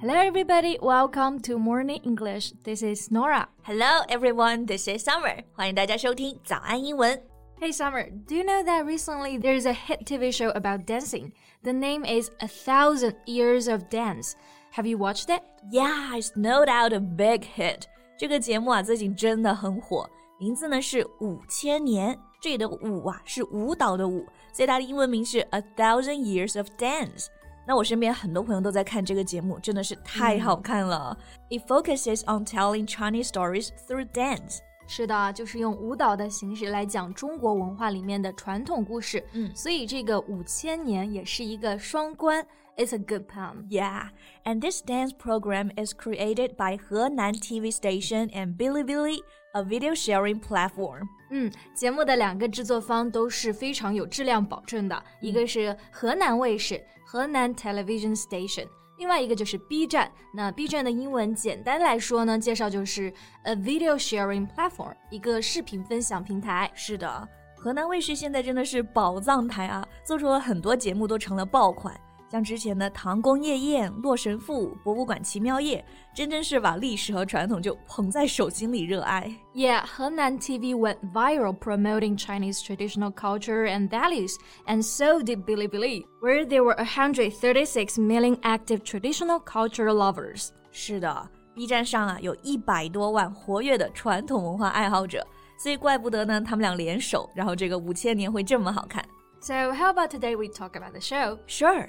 Hello, everybody. Welcome to Morning English. This is Norah. Hello, everyone. This is Summer. 欢迎大家收听早安英文。Hey, Summer. Do you know that recently there is a hit TV show about dancing? The name is A Thousand Years of Dance. Have you watched it? Yeah, it's no doubt a big hit. 这个节目啊，最近真的很火。名字呢是舞千年，这里的舞啊是舞蹈的舞，所以它的英文名是 A Thousand Years of Dance。那我身边很多朋友都在看这个节目，真的是太好看了。It focuses on telling Chinese stories through dance。是的，就是用舞蹈的形式来讲中国文化里面的传统故事。嗯，所以这个舞千年也是一个双关。It's a good pun. Yeah. And this dance program is created by Henan TV station and Bilibili. A video sharing platform. 嗯，节目的两个制作方都是非常有质量保证的，一个是河南卫视河南 Television Station，另外一个就是 B 站。那 B 站的英文简单来说呢，介绍就是 a video sharing platform，一个视频分享平台。是的，河南卫视现在真的是宝藏台啊，做出了很多节目都成了爆款。像之前的唐宫夜宴、洛神赋、博物馆奇妙夜，真真是把历史和传统就捧在手心里热爱。Yeah, Henan TV went viral promoting Chinese traditional culture and values, and so did Bilibili, where there were 136 million active traditional culture lovers. 是的，B 站上啊有一百多万活跃的传统文化爱好者，所以怪不得呢他们俩联手，然后这个舞千年会这么好看。So how about today we talk about the show? Sure.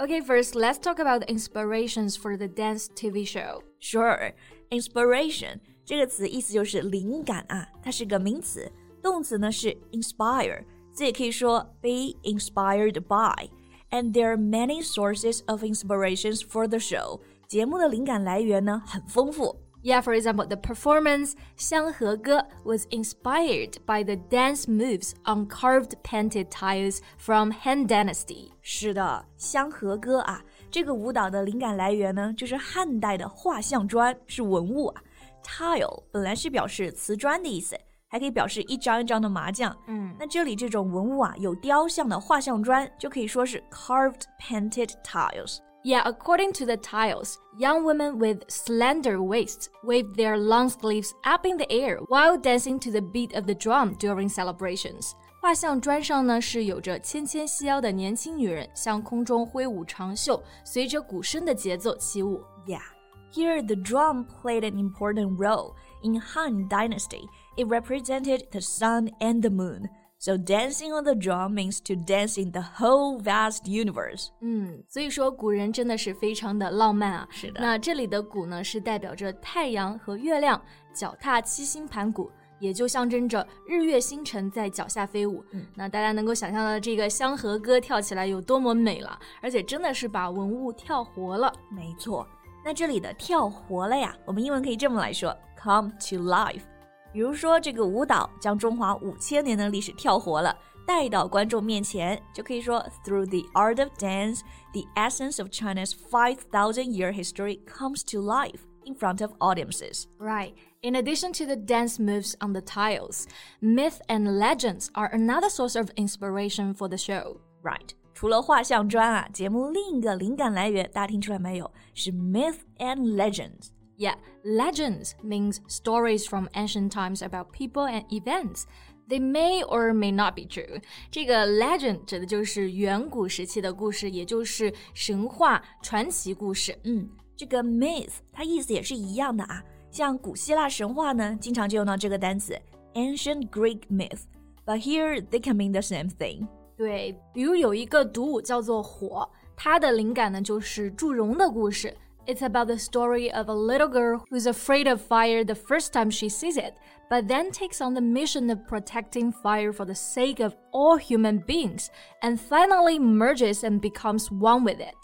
Okay, first, let's talk about the inspirations for the dance TV show. Sure, inspiration 这个词意思就是灵感啊，它是个名词，动词呢是 inspire，这也可以说 be inspired by。And there are many sources of inspirations for the show。节目的灵感来源呢很丰富。 yeah, for example, the performance 相和歌 was inspired by the dance moves on carved painted tiles from Han Dynasty. 是的，相和歌啊，这个舞蹈的灵感来源呢，就是汉代的画像砖，是文物啊。Tile 本来是表示瓷砖的意思，还可以表示一张一张的麻将。嗯，那这里这种文物啊，有雕像的画像砖，就可以说是 carved painted tiles。Yeah, according to the tiles, young women with slender waists wave their long sleeves up in the air while dancing to the beat of the drum during celebrations. 画像砖上呢是有着纤纤细腰的年轻女人向空中挥舞长袖，随着鼓声的节奏起舞。Yeah, here the drum played an important role in Han Dynasty. It represented the sun and the moon. So dancing on the drum means to dance in the whole vast universe。嗯，所以说古人真的是非常的浪漫啊。是的。那这里的鼓呢，是代表着太阳和月亮，脚踏七星盘古，也就象征着日月星辰在脚下飞舞。嗯，那大家能够想象到这个香河歌跳起来有多么美了，而且真的是把文物跳活了。没错。那这里的跳活了呀，我们英文可以这么来说：come to life。比如说，这个舞蹈将中华五千年的历史跳活了，带到观众面前，就可以说 Through the art of dance, the essence of China's five thousand year history comes to life in front of audiences. Right. In addition to the dance moves on the tiles, myth and legends are another source of inspiration for the show. Right. 除了画像砖啊，节目另一个灵感来源，大家听出来没有？是 myth and legends。 yeah, legends means stories from ancient times about people and events. They may or may not be true。这个 legend 指的就是远古时期的故事，也就是神话、传奇故事。嗯，这个 myth 它意思也是一样的啊。像古希腊神话呢，经常就用到这个单词 ancient Greek myth。But here they can mean the same thing。对，比如有一个独舞叫做火，它的灵感呢就是祝融的故事。it's about the story of a little girl who's afraid of fire the first time she sees it, but then takes on the mission of protecting fire for the sake of all human beings, and finally merges and becomes one with it.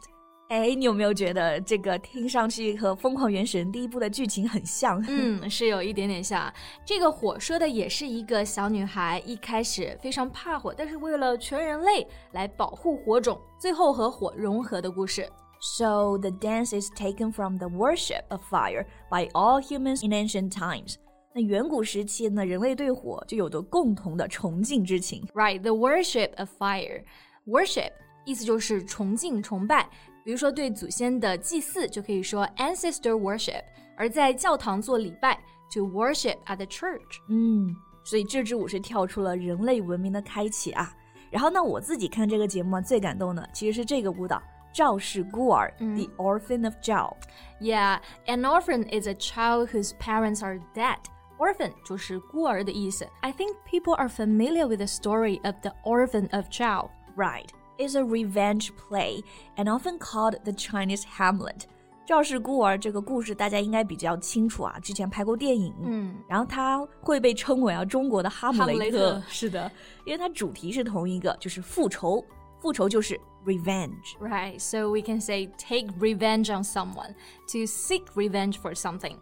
哎，你有没有觉得这个听上去和《疯狂原神》第一部的剧情很像？嗯，是有一点点像。这个火说的也是一个小女孩，一开始非常怕火，但是为了全人类来保护火种，最后和火融合的故事。 So the dance is taken from the worship of fire by all humans in ancient times. 那远古时期呢，人类对火就有着共同的崇敬之情。Right, the worship of fire. Worship 意思就是崇敬、崇拜。比如说对祖先的祭祀就可以说 ancestor worship，而在教堂做礼拜 to worship at the church。嗯，所以这支舞是跳出了人类文明的开启啊。然后呢，我自己看这个节目最感动的其实是这个舞蹈《 赵氏孤儿》（The Orphan of Zhao）。Yeah, an orphan is a child whose parents are dead. Orphan 就是孤儿的意思。I think people are familiar with the story of the Orphan of Zhao. Right is a revenge play and often called the Chinese Hamlet. 赵氏孤儿这个故事大家应该比较清楚啊，之前拍过电影，嗯，然后它会被称为啊中国的哈姆雷特，是的，因为它主题是同一个，就是复仇， 复仇就是 revenge。 Right, so we can say take revenge on someone, to seek revenge for something.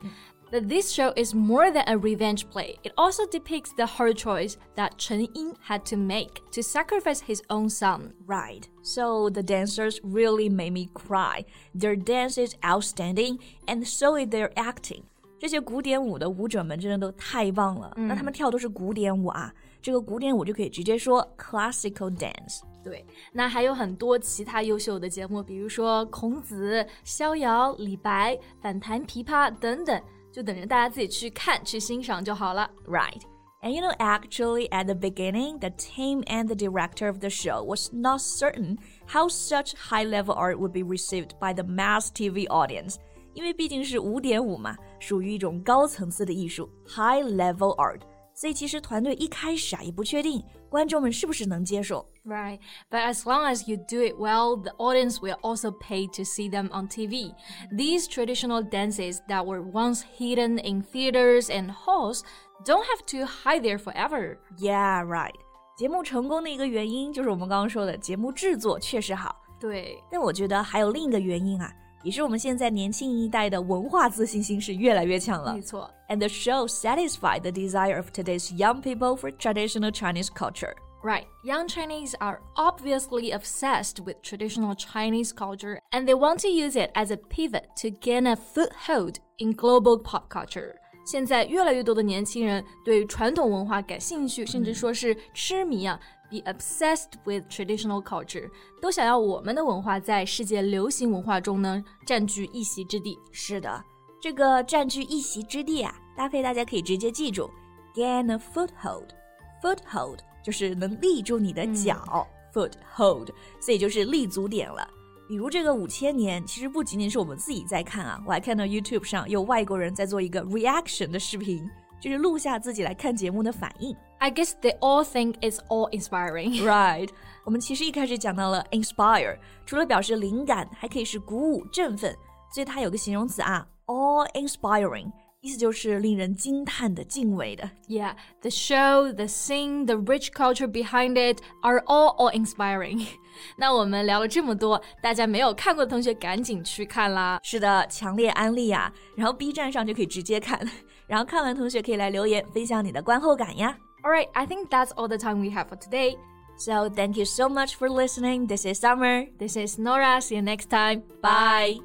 But this show is more than a revenge play. It also depicts the hard choice that Chen Ying had to make to sacrifice his own son. Right. So the dancers really made me cry. Their dance is outstanding, and so is their acting. 这些古典舞的舞者们真的都太棒了。那他们跳都是古典舞啊，这个古典舞就可以直接说 classical dance。对，那还有很多其他优秀的节目，比如说孔子、逍遥、李白、反弹琵琶等等。就等着大家自己去看、去欣赏就好了。Right. And you know, actually, at the beginning, the team and the director of the show was not certain how such high level art would be received by the mass TV audience. 因为毕竟是五点五嘛，属于一种高层次的艺术 （high level art），所以其实团队一开始啊也不确定观众们是不是能接受。 Right, but as long as you do it well, the audience will also pay to see them on TV. These traditional dances that were once hidden in theaters and halls don't have to hide there forever. Yeah, right. 节目成功的一个原因就是我们刚刚说的节目制作确实好，对，但我觉得还有另一个原因啊， 也是我们现在年轻一代的文化自信心是越来越强了没。错。 And the show satisfied the desire of today's young people for traditional Chinese culture. Right. Young Chinese are obviously obsessed with traditional Chinese culture and they want to use it as a pivot to gain a foothold in global pop culture. 现在越来越多的年轻人对传统文化感兴趣，甚至说是痴迷啊 ，be obsessed with traditional culture，都想要我们的文化在世界流行文化中呢占据一席之地。是的，这个占据一席之地啊，搭配大家可以直接记住，gain a foothold。foothold 就是能立住你的脚、foothold，所以就是立足点了。比如这个五千年，其实不仅仅是我们自己在看啊，我还看到 YouTube 上有外国人在做一个 reaction 的视频，就是录下自己来看节目的反应。I guess they all think it's awe inspiring. Right. 我们其实一开始讲到了 inspire，除了表示灵感，还可以是鼓舞、振奋，所以它有个形容词啊，awe inspiring。意思就是令人惊叹的、敬畏的。Yeah, the show, the sing, the rich culture behind it are all awe inspiring. B 站上就可以直接看，然后看完同学可以来留言分享你的观后感呀。Alright, I think that's all the time we have for today. So thank you so much for listening. This is Summer. This is Norah. See you next time. Bye.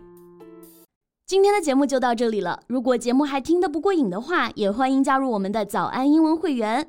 今天的节目就到这里了。如果节目还听得不过瘾的话，也欢迎加入我们的早安英文会员。